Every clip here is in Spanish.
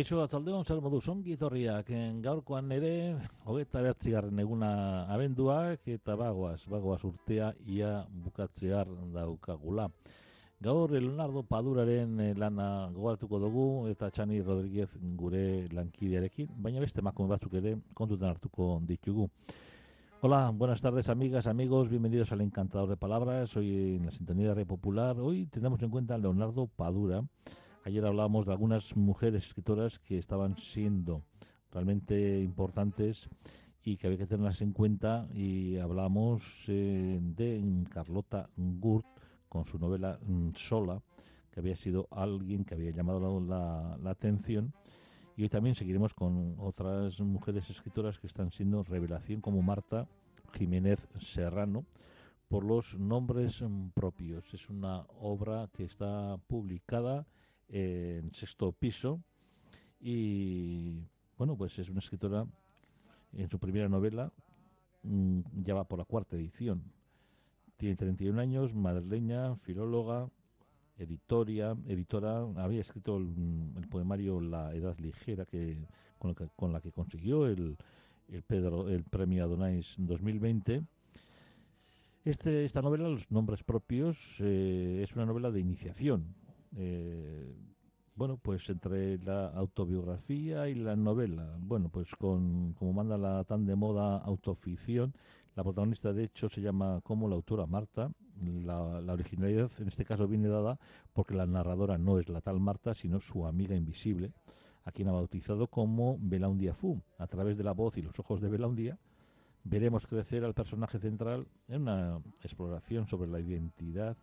Keixo atzaldeon zer modu zongi etorriak gaurkoan ere hogeta behatzigarren eguna abenduak eta bagoaz, bagoaz urtea ia bukatzear daukagula. Gaur Leonardo Paduraren eh, lana gogoratuko dugu eta Txani Rodríguez gure lankidearekin, baina beste emakume batzuk ere kontutan hartuko ditugu. Hola, buenas tardes amigas, amigos, bienvenidos al Encantador de Palabras, hoy en la sintonía Red Popular. Hoy tenemos en cuenta a Leonardo Padura, Ayer hablábamos de algunas mujeres escritoras que estaban siendo realmente importantes y que había que tenerlas en cuenta y hablamos eh, de Carlota Gurt con su novela mm, Sola, que había sido alguien que había llamado la, la, atención. Y hoy también seguiremos con otras mujeres escritoras que están siendo revelación, como Marta Jiménez Serrano, por los nombres mm, propios. Es una obra que está publicada en sexto piso y bueno, pues es una escritora en su primera novela, mm, ya va por la cuarta edición. Tiene 31 años, madrileña, filóloga, editoria, editora, había escrito el, poemario La Edad Ligera que con, con la que consiguió el, el, Pedro, el premio Adonais 2020. Este, esta novela, Los Nombres Propios, eh, es una novela de iniciación, eh, bueno, pues entre la autobiografía y la novela, bueno, pues con como manda la tan de moda autoficción, la protagonista de hecho se llama como la autora Marta, la, originalidad en este caso viene dada porque la narradora no es la tal Marta, sino su amiga invisible, a quien ha bautizado como Belaundia Fu. A través de la voz y los ojos de Belaundia veremos crecer al personaje central en una exploración sobre la identidad,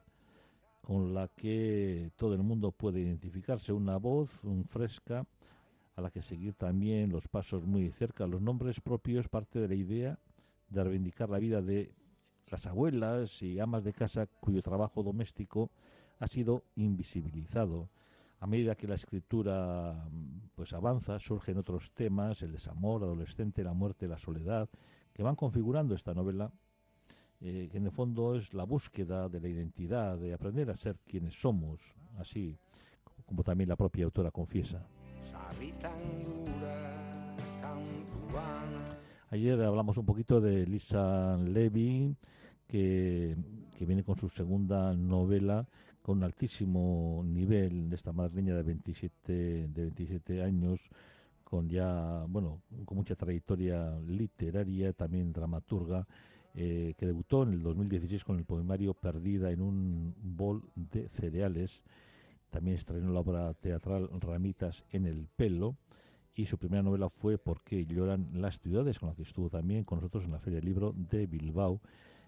con la que todo el mundo puede identificarse, una voz un fresca a la que seguir también los pasos muy cerca. Los nombres propios parte de la idea de reivindicar la vida de las abuelas y amas de casa cuyo trabajo doméstico ha sido invisibilizado. A medida que la escritura pues avanza, surgen otros temas, el desamor adolescente, la muerte, la soledad, que van configurando esta novela eh, que en el fondo es la búsqueda de la identidad, de aprender a ser quienes somos, así como también la propia autora confiesa. Ayer hablamos un poquito de Lisa Levy, que, que, viene con su segunda novela con un altísimo nivel esta madrileña de 27, de 27 años, con ya, bueno, con mucha trayectoria literaria, también dramaturga, eh, que debutó en el 2016 con el poemario Perdida en un bol de cereales. También estrenó la obra teatral Ramitas en el pelo. Y su primera novela fue ¿Por qué lloran las ciudades? con la que estuvo también con nosotros en la Feria del Libro de Bilbao.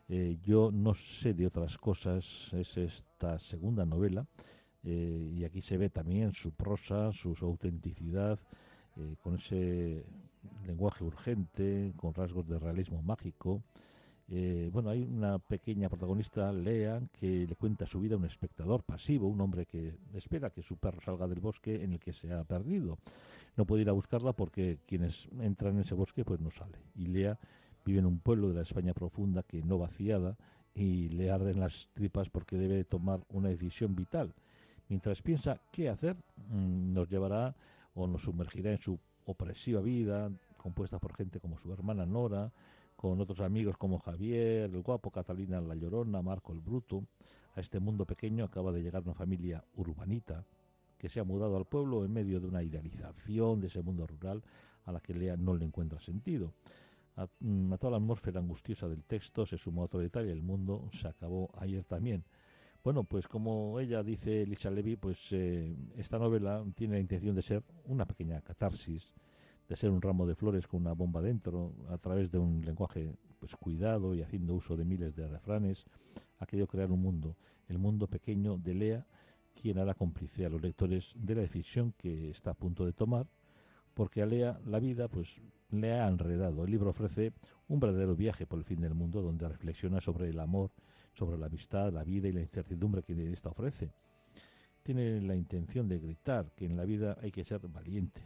Eh, yo no sé de otras cosas, es esta segunda novela. Eh, y aquí se ve también su prosa, su autenticidad, con ese lenguaje urgente, con rasgos de realismo mágico. Eh, bueno, hay una pequeña protagonista, Lea, que le cuenta su vida a un espectador pasivo, un hombre que espera que su perro salga del bosque en el que se ha perdido. No puede ir a buscarla porque quienes entran en ese bosque pues no sale. Y Lea vive en un pueblo de la España profunda que no vaciada y le arden las tripas porque debe tomar una decisión vital. Mientras piensa qué hacer, mm, nos llevará o nos sumergirá en su opresiva vida, compuesta por gente como su hermana Nora, con otros amigos como Javier, el guapo, Catalina la Llorona, Marco el Bruto. A este mundo pequeño acaba de llegar una familia urbanita que se ha mudado al pueblo en medio de una idealización de ese mundo rural a la que Lea no le encuentra sentido. A, mm, toda la atmósfera angustiosa del texto se sumó otro detalle, el mundo se acabó ayer también. Bueno, pues como ella dice Lisa Levy, pues eh, esta novela tiene la intención de ser una pequeña catarsis de ser un ramo de flores con una bomba dentro, a través de un lenguaje pues cuidado y haciendo uso de miles de refranes, ha querido crear un mundo, el mundo pequeño de Lea, quien hará cómplice a los lectores de la decisión que está a punto de tomar, porque a Lea la vida pues le ha enredado. El libro ofrece un verdadero viaje por el fin del mundo donde reflexiona sobre el amor, sobre la amistad, la vida y la incertidumbre que esta ofrece. Tiene la intención de gritar que en la vida hay que ser valiente,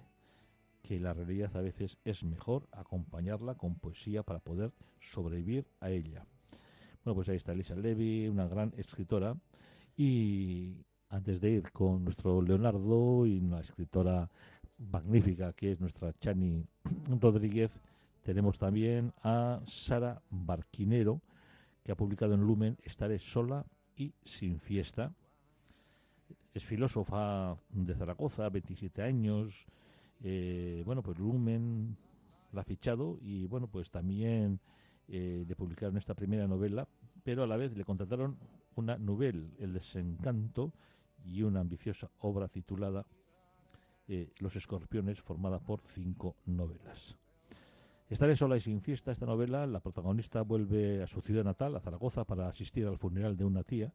que la realidad a veces es mejor acompañarla con poesía para poder sobrevivir a ella. Bueno, pues ahí está Elisa Levy, una gran escritora. Y antes de ir con nuestro Leonardo y una escritora magnífica que es nuestra Chani Rodríguez, tenemos también a Sara Barquinero, que ha publicado en Lumen Estaré sola y sin fiesta. Es filósofa de Zaragoza, 27 años. Eh, bueno, pues Lumen la ha fichado y bueno, pues también eh, le publicaron esta primera novela, pero a la vez le contrataron una novela, El desencanto, y una ambiciosa obra titulada eh, Los escorpiones, formada por cinco novelas. Estaré sola y sin fiesta. Esta novela, la protagonista vuelve a su ciudad natal, a Zaragoza, para asistir al funeral de una tía.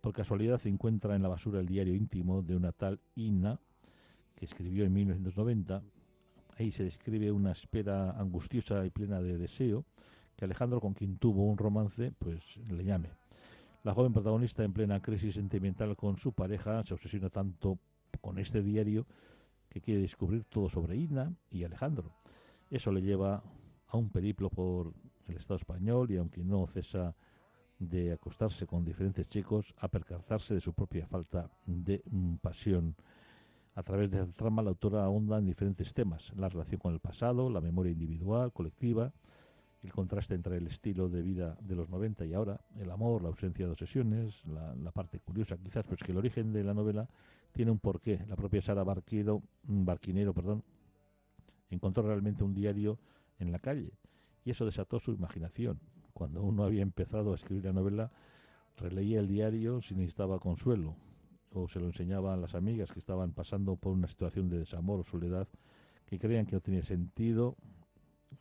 Por casualidad se encuentra en la basura el diario íntimo de una tal Ina, que escribió en 1990. Ahí se describe una espera angustiosa y plena de deseo que Alejandro, con quien tuvo un romance, pues le llame. La joven protagonista, en plena crisis sentimental con su pareja, se obsesiona tanto con este diario que quiere descubrir todo sobre Ina y Alejandro. Eso le lleva a un periplo por el Estado español y aunque no cesa de acostarse con diferentes chicos, a percazarse de su propia falta de pasión. A través de esta trama, la autora ahonda en diferentes temas, la relación con el pasado, la memoria individual, colectiva, el contraste entre el estilo de vida de los 90 y ahora, el amor, la ausencia de obsesiones, la, parte curiosa quizás, pues que el origen de la novela tiene un porqué. La propia Sara Barquero, mm, Barquinero perdón, encontró realmente un diario en la calle y eso desató su imaginación. Cuando uno había empezado a escribir la novela, releía el diario si necesitaba consuelo o se lo enseñaba a las amigas que estaban pasando por una situación de desamor o soledad que creían que no tenía sentido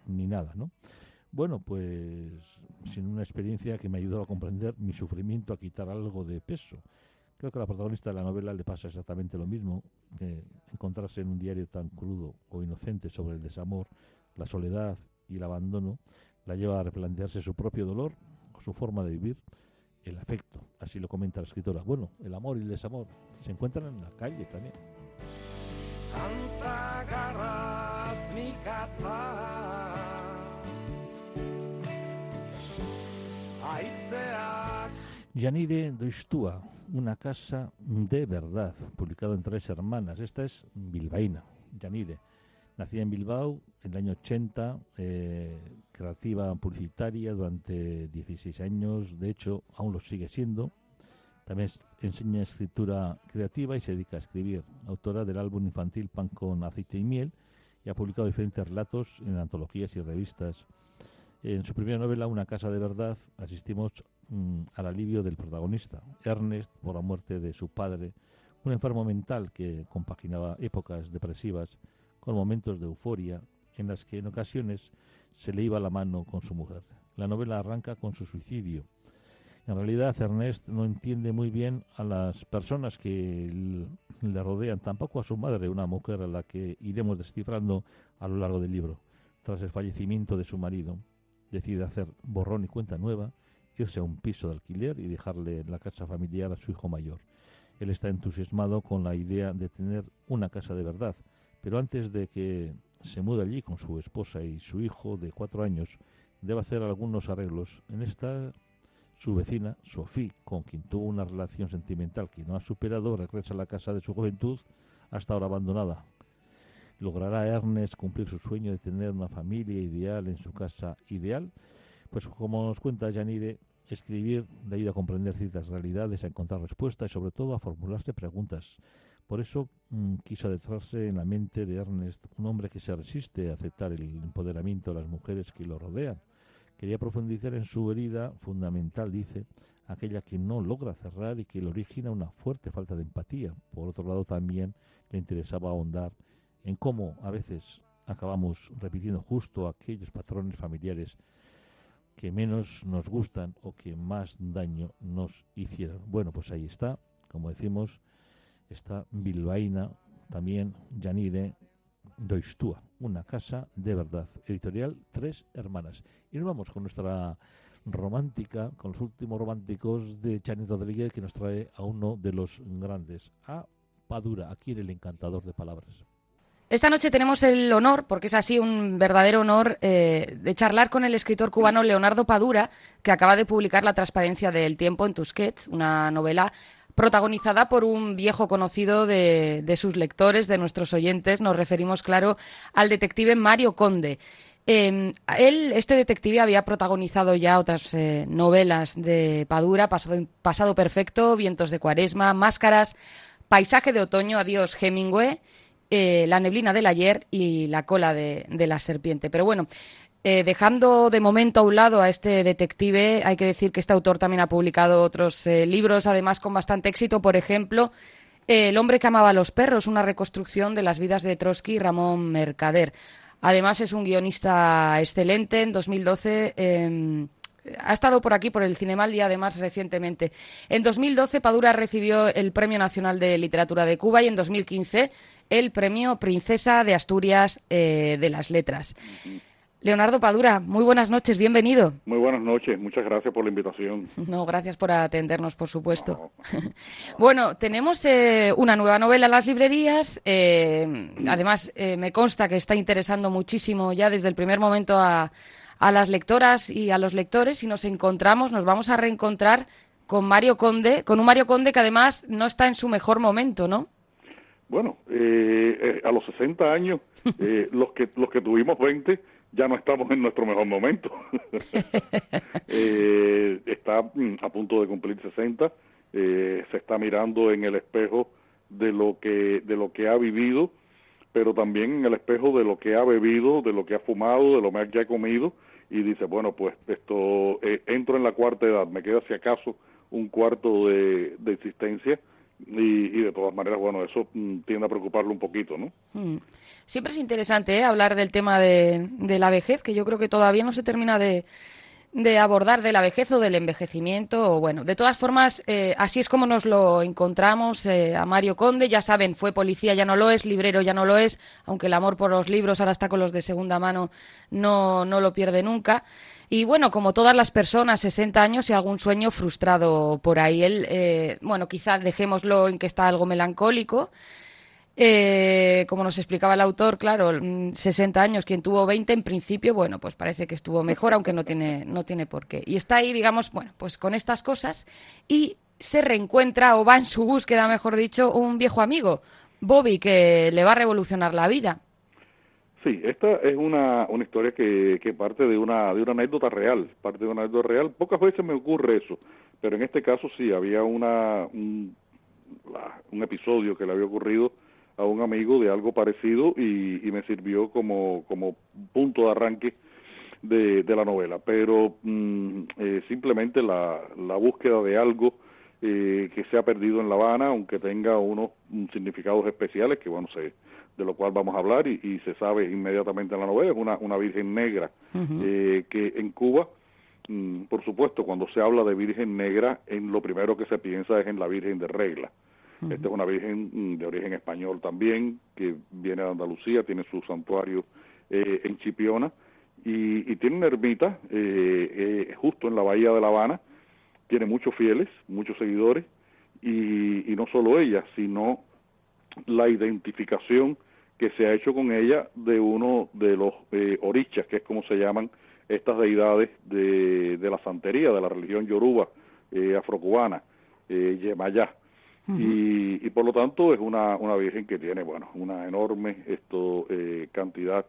ni nada, ¿no? Bueno, pues sin una experiencia que me ayudó a comprender mi sufrimiento, a quitar algo de peso. Creo que a la protagonista de la novela le pasa exactamente lo mismo, que encontrarse en un diario tan crudo o inocente sobre el desamor, la soledad y el abandono, la lleva a replantearse su propio dolor o su forma de vivir, el afecto, así lo comenta la escritora. Bueno, el amor y el desamor se encuentran en la calle también. Yanire Doistua, una casa de verdad, publicado en Tres Hermanas. Esta es bilbaína, Yanire. Nacida en Bilbao en el año 80, eh, creativa publicitaria durante 16 años, de hecho aún lo sigue siendo. También enseña escritura creativa y se dedica a escribir. Autora del álbum infantil Pan con aceite y miel y ha publicado diferentes relatos en antologías y revistas. En su primera novela, Una casa de verdad, asistimos Mm, al alivio del protagonista, Ernest, por la muerte de su padre, un enfermo mental que compaginaba épocas depresivas con momentos de euforia en las que en ocasiones se le iba la mano con su mujer. La novela arranca con su suicidio. En realidad, Ernest no entiende muy bien a las personas que le rodean, tampoco a su madre, una mujer a la que iremos descifrando a lo largo del libro. Tras el fallecimiento de su marido, decide hacer borrón y cuenta nueva irse a un piso de alquiler y dejarle la casa familiar a su hijo mayor. Él está entusiasmado con la idea de tener una casa de verdad, pero antes de que se mude allí con su esposa y su hijo de cuatro años, debe hacer algunos arreglos. En esta, su vecina, Sophie, con quien tuvo una relación sentimental que no ha superado, regresa a la casa de su juventud, hasta ahora abandonada. ¿Logrará Ernest cumplir su sueño de tener una familia ideal en su casa ideal? Pues como nos cuenta Janire, Escribir le ayuda a comprender ciertas realidades, a encontrar respuestas y sobre todo a formularse preguntas. Por eso mm, quiso adentrarse en la mente de Ernest, un hombre que se resiste a aceptar el empoderamiento de las mujeres que lo rodean. Quería profundizar en su herida fundamental, dice, aquella que no logra cerrar y que le origina una fuerte falta de empatía. Por otro lado, también le interesaba ahondar en cómo a veces acabamos repitiendo justo aquellos patrones familiares que menos nos gustan o que más daño nos hicieron. Bueno, pues ahí está, como decimos, está Bilbaína, también Yanire Doistúa, una casa de verdad, editorial Tres Hermanas. Y nos vamos con nuestra romántica, con los últimos románticos de Chani Rodríguez, que nos trae a uno de los grandes, a Padura, aquí en el encantador de palabras. Esta noche tenemos el honor, porque es así un verdadero honor, eh, de charlar con el escritor cubano Leonardo Padura, que acaba de publicar La transparencia del tiempo en Tusquets, una novela protagonizada por un viejo conocido de, sus lectores, de nuestros oyentes. Nos referimos, claro, al detective Mario Conde. Em, él, este detective, había protagonizado ya otras eh, novelas de Padura, Pasado, Pasado Perfecto, Vientos de Cuaresma, Máscaras, Paisaje de Otoño, Adiós Hemingway eh, la neblina del ayer y la cola de, la serpiente. Pero bueno, eh, dejando de momento a un lado a este detective, hay que decir que este autor también ha publicado otros eh, libros, además con bastante éxito, por ejemplo, El hombre que amaba a los perros, una reconstrucción de las vidas de Trotsky y Ramón Mercader. Además es un guionista excelente. En 2012 em, ha estado por aquí, por el Cinemal y además recientemente. En 2012 Padura recibió el Premio Nacional de Literatura de Cuba y en 2015 el premio Princesa de Asturias eh, de las Letras. Leonardo Padura, muy buenas noches, bienvenido. Muy buenas noches, muchas gracias por la invitación. No, gracias por atendernos, por supuesto. bueno, tenemos eh, una nueva novela en las librerías. Eh, además, me consta que está interesando muchísimo ya desde el primer momento a, a las lectoras y a los lectores. Y nos encontramos, nos vamos a reencontrar con Mario Conde, con un Mario Conde que además no está en su mejor momento, ¿no? Bueno, eh, eh, a los 60 años, eh, los que los que tuvimos 20 ya no estamos en nuestro mejor momento. está mm, a punto de cumplir 60, se está mirando en el espejo de lo que de lo que ha vivido, pero también en el espejo de lo que ha bebido, de lo que ha fumado, de lo que ha comido y dice, bueno, pues esto entro en la cuarta edad, me queda si acaso un cuarto de existencia y, de todas maneras, bueno, eso mm, tiende a preocuparlo un poquito, ¿no? Mm. Siempre es interesante ¿eh? hablar del tema de, de, la vejez, que yo creo que todavía no se termina de, de abordar de la vejez o del envejecimiento. O bueno, de todas formas, eh, así es como nos lo encontramos eh, a Mario Conde. Ya saben, fue policía, ya no lo es, librero ya no lo es, aunque el amor por los libros ahora está con los de segunda mano, no, no lo pierde nunca. Y bueno, como todas las personas, 60 años y algún sueño frustrado por ahí. Él, eh, bueno, quizás dejémoslo en que está algo melancólico. Eh, como nos explicaba el autor, claro, 60 mm, años, quien tuvo 20 en principio, bueno, pues parece que estuvo mejor, aunque no tiene, no tiene por qué. Y está ahí, digamos, bueno, pues con estas cosas y se reencuentra o va en su búsqueda, mejor dicho, un viejo amigo, Bobby, que le va a revolucionar la vida. Sí, esta es una, una historia que, que parte de una, de una anécdota real, parte de una anécdota real. Pocas veces me ocurre eso, pero en este caso sí, había una, un, un episodio que le había ocurrido a un amigo de algo parecido y, y me sirvió como, como punto de arranque de, de la novela. Pero mm, eh, simplemente la, la búsqueda de algo eh, que se ha perdido en La Habana, aunque tenga unos significados especiales que, bueno, se de lo cual vamos a hablar y, se sabe inmediatamente en la novela, es una, una Virgen Negra eh, que en Cuba, mm, por supuesto, cuando se habla de Virgen Negra, en lo primero que se piensa es en la Virgen de Regla. Esta es una Virgen mm, de origen español también, que viene de Andalucía, tiene su santuario eh, en Chipiona y, tiene una ermita eh, justo en la bahía de La Habana, tiene muchos fieles, muchos seguidores, y, y no solo ella, sino la identificación que se ha hecho con ella de uno de los eh, orichas, que es como se llaman estas deidades de, de la santería, de la religión yoruba eh, afrocubana, eh, Yemayá. y, y, por lo tanto es una, una virgen que tiene, bueno, una enorme esto, eh, cantidad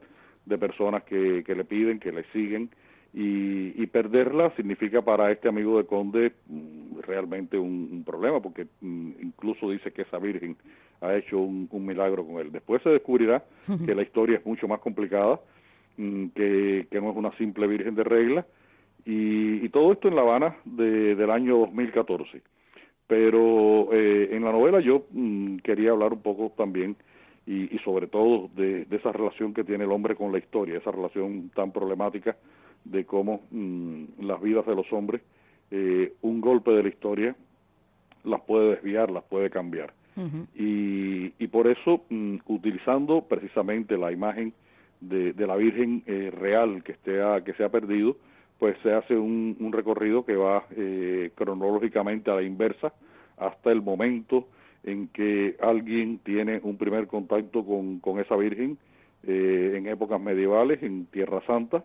de personas que, que le piden, que le siguen, y, y, perderla significa para este amigo de Conde mm, realmente un, problema, porque mm, incluso dice que esa Virgen ha hecho un, milagro con él. Después se descubrirá que la historia es mucho más complicada, mm, que, que, no es una simple Virgen de regla, y, y todo esto en La Habana de, del año 2014. Pero eh, en la novela yo quería hablar un poco también y, sobre todo de, esa relación que tiene el hombre con la historia, esa relación tan problemática de cómo mm, las vidas de los hombres, eh, un golpe de la historia las puede desviar, las puede cambiar. y, y, por eso, mm, utilizando precisamente la imagen de, de la Virgen eh, real que, esté que se ha perdido, pues se hace un, un recorrido que va eh, cronológicamente a la inversa hasta el momento en que alguien tiene un primer contacto con, con esa Virgen eh, en épocas medievales, en Tierra Santa,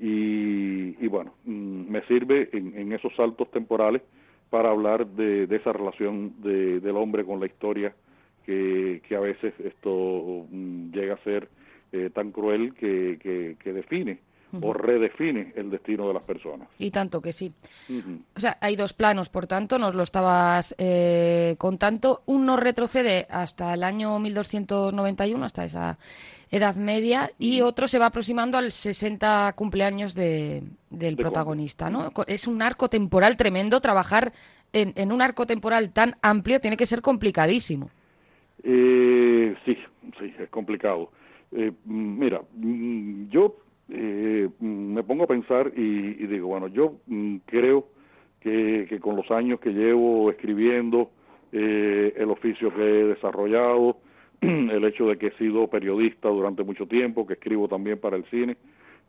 y, y bueno, mm, me sirve en, en, esos saltos temporales para hablar de, de esa relación de, del hombre con la historia, que, a veces esto mm, llega a ser eh, tan cruel que, que define o redefine el destino de las personas. Y tanto que sí. O sea, hay dos planos, por tanto, nos lo estabas eh, contando. Uno retrocede hasta el año 1291, hasta esa Edad Media, y otro se va aproximando al 60 cumpleaños de, del protagonista, ¿no? Es un arco temporal tremendo. Trabajar en, en, un arco temporal tan amplio tiene que ser complicadísimo. Eh, sí, sí, es complicado. Eh, mira, yo eh, me pongo a pensar y, digo, bueno, yo mm, creo que, que, con los años que llevo escribiendo, eh, el oficio que he desarrollado, el hecho de que he sido periodista durante mucho tiempo, que escribo también para el cine,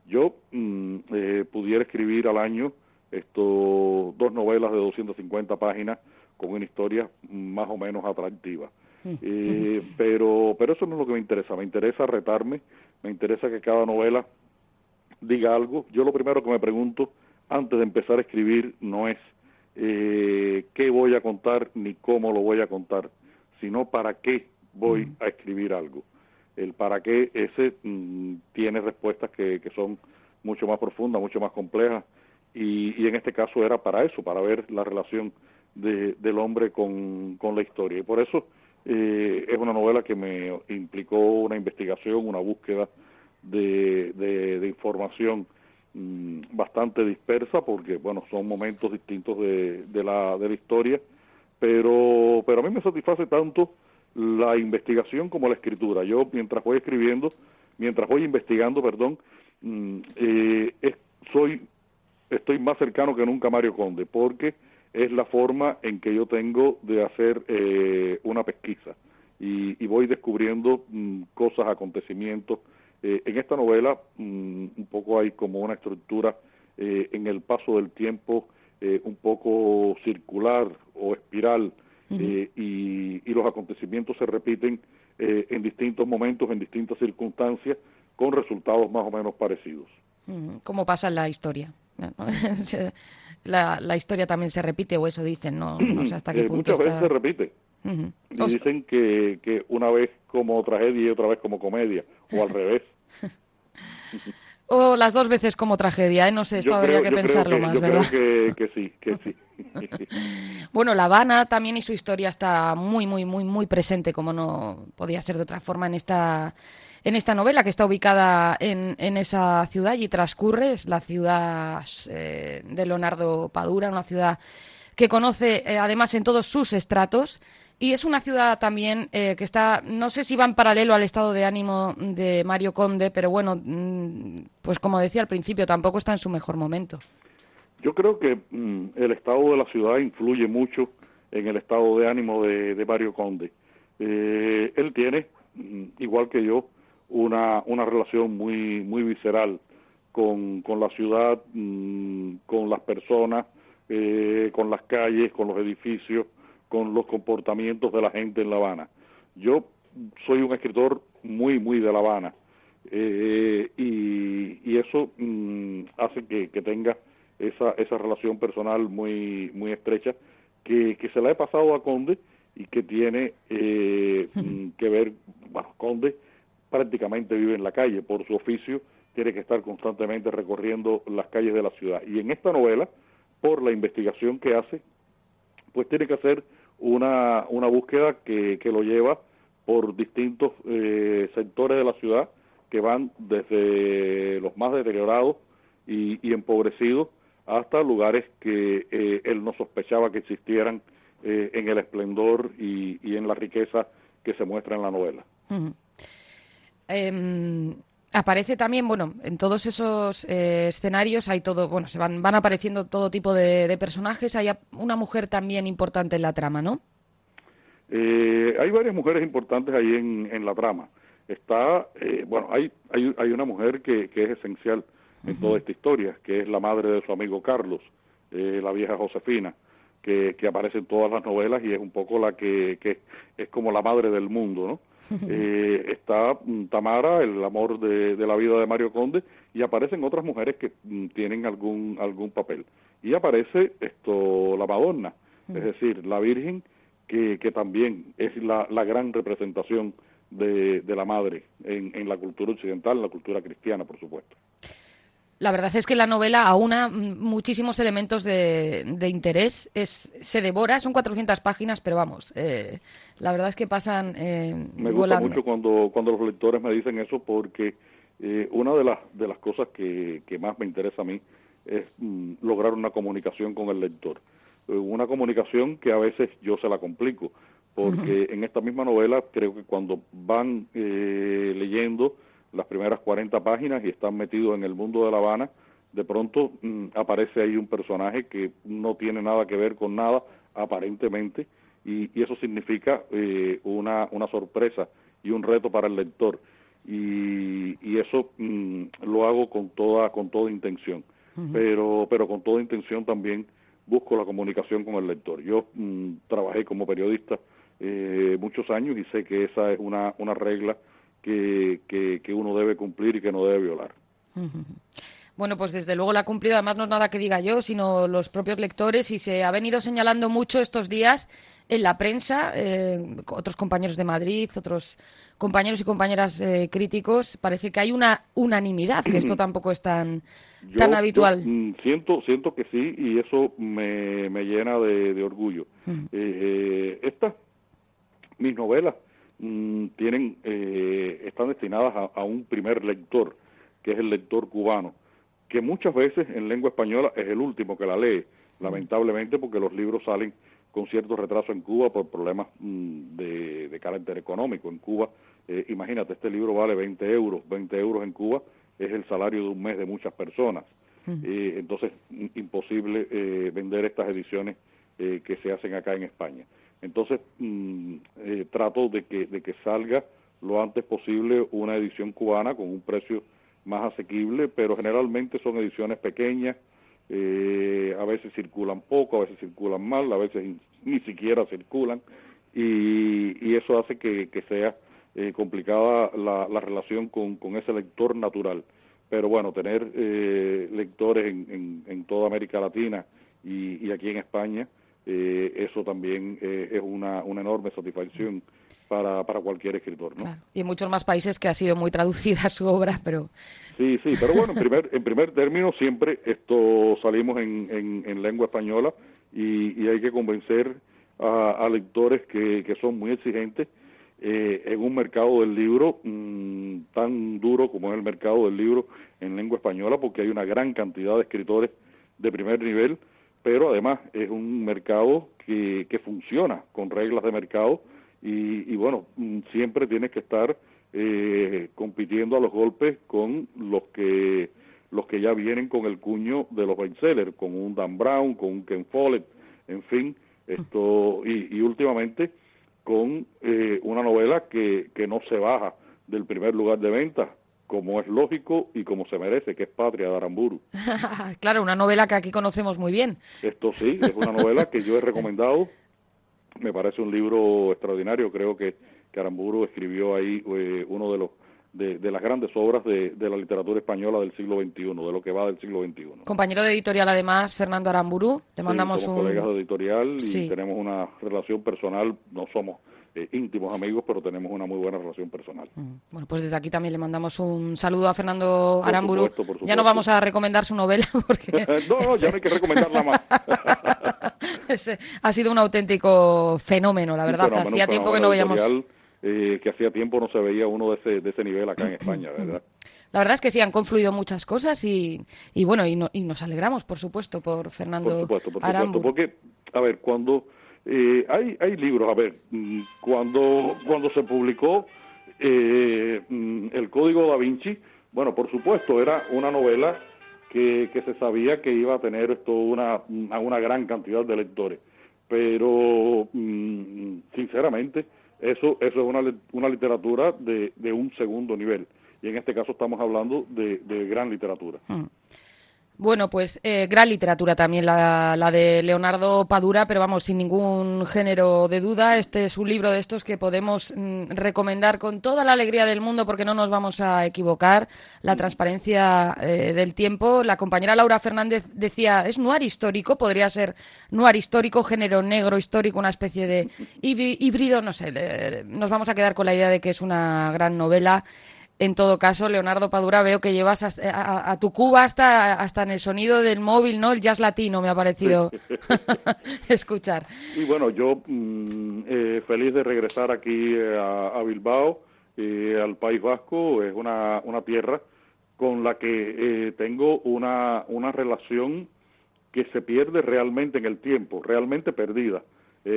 yo mm, eh, pudiera escribir al año esto, dos novelas de 250 páginas con una historia más o menos atractiva. Eh, pero, pero eso no es lo que me interesa, me interesa retarme, me interesa que cada novela diga algo, yo lo primero que me pregunto antes de empezar a escribir no es eh, qué voy a contar ni cómo lo voy a contar, sino para qué voy a escribir algo. El para qué ese mm, tiene respuestas que, que, son mucho más profundas, mucho más complejas, y, y, en este caso era para eso, para ver la relación de, del hombre con, con la historia. Y por eso eh, es una novela que me implicó una investigación, una búsqueda de, de, información mm, bastante dispersa porque, bueno, son momentos distintos de, de, la, de la historia, pero, pero a mí me satisface tanto la investigación como la escritura. Yo, mientras voy escribiendo, mientras voy investigando, perdón, mm, eh, soy, estoy más cercano que nunca a Mario Conde, porque es la forma en que yo tengo de hacer eh, una pesquisa y, y voy descubriendo mm, cosas, acontecimientos, eh, en esta novela mm, un poco hay como una estructura eh, en el paso del tiempo eh, un poco circular o espiral y, los acontecimientos se repiten en distintos momentos, en distintas circunstancias, con resultados más o menos parecidos. ¿Cómo pasa en la historia? la, la, historia también se repite o eso dicen, no, no sé hasta qué punto. muchas veces se repite. Y dicen que, que una vez como tragedia y otra vez como comedia, o al revés. o las dos veces como tragedia, ¿eh? no sé, esto habría que pensarlo más, ¿verdad? Creo que, sí, que sí. bueno, La Habana también y su historia está muy, muy, muy, muy presente, como no podía ser de otra forma en esta en esta novela que está ubicada en, en esa ciudad y transcurre, es la ciudad eh, de Leonardo Padura, una ciudad que conoce eh, además en todos sus estratos y es una ciudad también eh, que está, no sé si va en paralelo al estado de ánimo de Mario Conde, pero bueno, mm, pues como decía al principio, tampoco está en su mejor momento. Yo creo que mm, el estado de la ciudad influye mucho en el estado de ánimo de, Mario Conde. Eh, él tiene, mm, igual que yo, una, una relación muy, muy visceral con, con la ciudad, con las personas, eh, con las calles, con los edificios con los comportamientos de la gente en La Habana. Yo soy un escritor muy, muy de La Habana eh, y, y, eso mm, hace que, que, tenga esa, esa relación personal muy, muy estrecha que, que se la he pasado a Conde y que tiene eh, mm, que ver, bueno, Conde prácticamente vive en la calle por su oficio, tiene que estar constantemente recorriendo las calles de la ciudad. Y en esta novela, por la investigación que hace, pues tiene que hacer una, una búsqueda que, que lo lleva por distintos eh, sectores de la ciudad que van desde los más deteriorados y, y empobrecidos hasta lugares que eh, él no sospechaba que existieran eh, en el esplendor y, y, en la riqueza que se muestra en la novela. Aparece también, bueno, en todos esos eh, escenarios hay todo, bueno, se van, van apareciendo todo tipo de, personajes. Hay una mujer también importante en la trama, ¿no? Eh, hay varias mujeres importantes ahí en, en la trama. Está, eh, bueno, hay, hay, hay, una mujer que, que es esencial en toda esta historia, que es la madre de su amigo Carlos, la vieja Josefina, que, que, aparece en todas las novelas y es un poco la que, que es como la madre del mundo, ¿no? Eh, está mm, Tamara, el amor de, la vida de Mario Conde, y aparecen otras mujeres que mm, tienen algún, algún papel. Y aparece esto la Madonna, es decir, la Virgen, que, que también es la, la gran representación de, de la madre en, en la cultura occidental, en la cultura cristiana, por supuesto. La verdad es que la novela aúna muchísimos elementos de, interés. Es, se devora, son 400 páginas, pero vamos, eh, la verdad es que pasan eh, Me gusta mucho cuando, cuando los lectores me dicen eso porque eh, una de las, de las cosas que, que más me interesa a mí es mm, lograr una comunicación con el lector. Eh, una comunicación que a veces yo se la complico, porque en esta misma novela creo que cuando van leyendo las primeras 40 páginas y están metidos en el mundo de La Habana, de pronto mm, aparece ahí un personaje que no tiene nada que ver con nada, aparentemente, y, eso significa eh, una, una sorpresa y un reto para el lector. Y, y eso mm, lo hago con toda, con toda intención, pero, pero con toda intención también busco la comunicación con el lector. Yo mm, trabajé como periodista eh, muchos años y sé que esa es una, una regla que, que, uno debe cumplir y que no debe violar. Bueno, pues desde luego la ha cumplido, además no es nada que diga yo, sino los propios lectores y se ha venido señalando mucho estos días en la prensa, eh, otros compañeros de Madrid, otros compañeros y compañeras eh, críticos, parece que hay una unanimidad, que esto tampoco es tan, tan habitual. Mm, siento, siento que sí y eso me, me llena de, orgullo. Eh, estas, mis novelas, Mm, tienen eh, están destinadas a, un primer lector, que es el lector cubano, que muchas veces en lengua española es el último que la lee, lamentablemente porque los libros salen con cierto retraso en Cuba por problemas mm, de, carácter económico. En Cuba, eh, imagínate, este libro vale 20 euros, 20 euros en Cuba es el salario de un mes de muchas personas. Eh, entonces, imposible vender estas ediciones que se hacen acá en España. Entonces, mm, eh, trato de que, de que salga lo antes posible una edición cubana con un precio más asequible, pero generalmente son ediciones pequeñas, eh, a veces circulan poco, a veces circulan mal, a veces ni siquiera circulan, y, eso hace que, sea eh, complicada la, relación con, ese lector natural. Pero bueno, tener lectores en, toda América Latina y aquí en España, eh, eso también eh, es una, una enorme satisfacción para, para cualquier escritor. ¿no? Y en muchos más países que ha sido muy traducida su obra, pero... Sí, sí, pero bueno, en primer, en primer término siempre esto salimos en, en, lengua española y, hay que convencer a, lectores que, que, son muy exigentes eh, en un mercado del libro mm, tan duro como es el mercado del libro en lengua española, porque hay una gran cantidad de escritores de primer nivel pero además es un mercado que, que funciona con reglas de mercado y, bueno, mm, siempre tienes que estar eh, compitiendo a los golpes con los que los que ya vienen con el cuño de los bestsellers, con un Dan Brown, con un Ken Follett, en fin, esto y, últimamente con eh, una novela que, que no se baja del primer lugar de venta, como es lógico y como se merece, que es Patria de Aramburu. claro, una novela que aquí conocemos muy bien. Esto sí, es una novela que yo he recomendado. Me parece un libro extraordinario. Creo que, que Aramburu escribió ahí eh, uno de los de, las grandes obras de, la literatura española del siglo XXI, de lo que va del siglo XXI. Compañero de editorial, además, Fernando Aramburu. Le mandamos somos un. colegas de editorial y tenemos una relación personal. No somos eh, íntimos amigos, pero tenemos una muy buena relación personal. Mm. Bueno, pues desde aquí también le mandamos un saludo a Fernando Aramburu. Ya no vamos a recomendar su novela porque... no, ya no hay que recomendarla más. ha sido un auténtico fenómeno, la verdad. hacía tiempo que no veíamos... Eh, que hacía tiempo no se veía uno de ese, de ese nivel acá en España, ¿verdad? La verdad es que sí, han confluido muchas cosas y, y bueno, y, y nos alegramos, por supuesto, por Fernando Por supuesto, por supuesto, porque, a ver, cuando eh, hay, hay libros, a ver, mm, cuando, cuando se publicó eh, mm, El Código da Vinci, bueno, por supuesto, era una novela que, que se sabía que iba a tener esto una, una gran cantidad de lectores, pero mm, sinceramente eso, eso es una, una literatura de, de un segundo nivel. Y en este caso estamos hablando de, de gran literatura. Bueno, pues eh, gran literatura también la, la, de Leonardo Padura, pero vamos, sin ningún género de duda, este es un libro de estos que podemos mm, recomendar con toda la alegría del mundo porque no nos vamos a equivocar. La transparencia eh, del tiempo. La compañera Laura Fernández decía, es noir histórico, podría ser noir histórico, género negro histórico, una especie de híbrido, no sé, nos vamos a quedar con la idea de que es una gran novela. En todo caso, Leonardo Padura, veo que llevas a, tu Cuba hasta, hasta en el sonido del móvil, ¿no? El jazz latino me ha parecido escuchar. Y bueno, yo mm, eh, feliz de regresar aquí eh, a, Bilbao, eh, al País Vasco, es una, una tierra con la que tengo una, una relación que se pierde realmente en el tiempo, realmente perdida.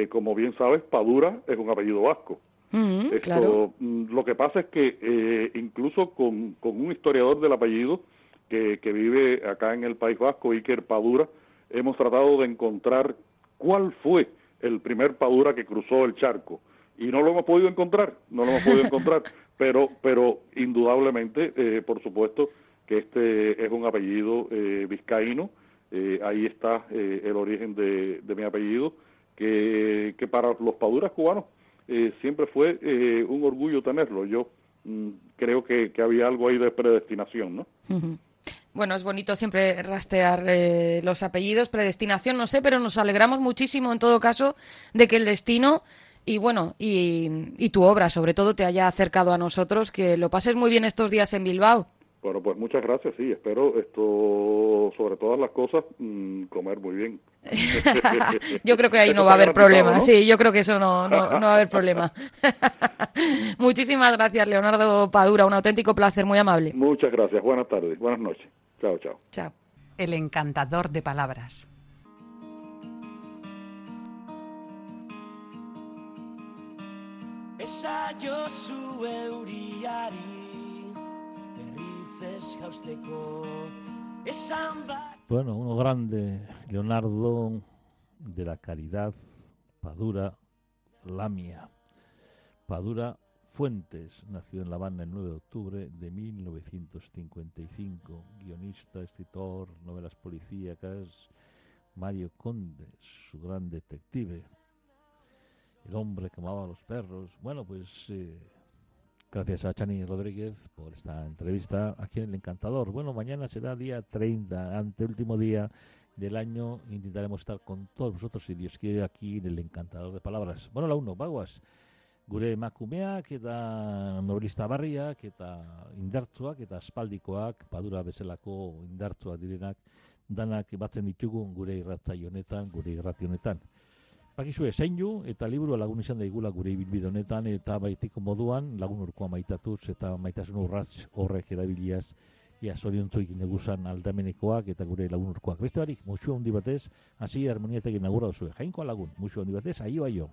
como bien sabes, Padura es un apellido vasco. Mm, lo que pasa es que eh, incluso con, un historiador del apellido que, que, vive acá en el País Vasco, Iker Padura, hemos tratado de encontrar cuál fue el primer Padura que cruzó el charco. Y no lo hemos podido encontrar, no lo hemos podido encontrar, pero, pero indudablemente, eh, por supuesto, que este es un apellido eh, vizcaíno, ahí está el origen de, de mi apellido, que, que para los Paduras cubanos eh, siempre fue eh, un orgullo tenerlo. Yo mm, creo que, había algo ahí de predestinación, ¿no? Bueno, es bonito siempre rastrear eh, los apellidos, predestinación, no sé, pero nos alegramos muchísimo en todo caso de que el destino y bueno, y, y tu obra sobre todo te haya acercado a nosotros, que lo pases muy bien estos días en Bilbao. Bueno, pues muchas gracias, sí, espero esto, sobre todas las cosas, mm, comer muy bien. yo creo que ahí no va a haber problema, sí, yo creo que eso no, no, no va a haber problema. Muchísimas gracias, Leonardo Padura, un auténtico placer, muy amable. Muchas gracias, buenas tardes, buenas noches. Chao, chao. Chao. El encantador de palabras. Esa yo su bueno, uno grande, Leonardo de la Caridad, Padura Lamia. Padura Fuentes nació en La Habana el 9 de octubre de 1955. Guionista, escritor, novelas policíacas. Mario Conde, su gran detective. El hombre que amaba a los perros. Bueno, pues eh, Gracias a Chani Rodríguez por esta entrevista aquí en El Encantador. Bueno, mañana será día 30, anteúltimo día del año. Intentaremos estar con todos vosotros, si Dios quiere, aquí en El Encantador de Palabras. Bueno, la uno, baguas. Gure emakumeak eta novelista barriak eta indartzuak eta espaldikoak padura bezalako indartzuak direnak danak batzen ditugu gure irratzaio honetan, gure irrati honetan. Bakizue, zein ju, eta liburu lagun izan daigula gure ibilbide honetan, eta baitiko moduan lagun urkoa maitatuz, eta maitasun urratz horrek erabiliaz, ia zoriontzu ikin eguzan aldamenekoak eta gure lagun urkoak. Beste barik, musu handi batez, hasi harmoniatek nagura duzue. Jainkoa lagun, musu handi batez, aio aio.